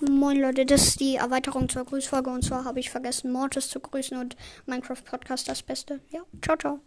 Moin Leute, das ist die Erweiterung zur Grüßfolge und zwar habe ich vergessen, Mortis zu grüßen und Minecraft Podcast das Beste. Ja, ciao, ciao.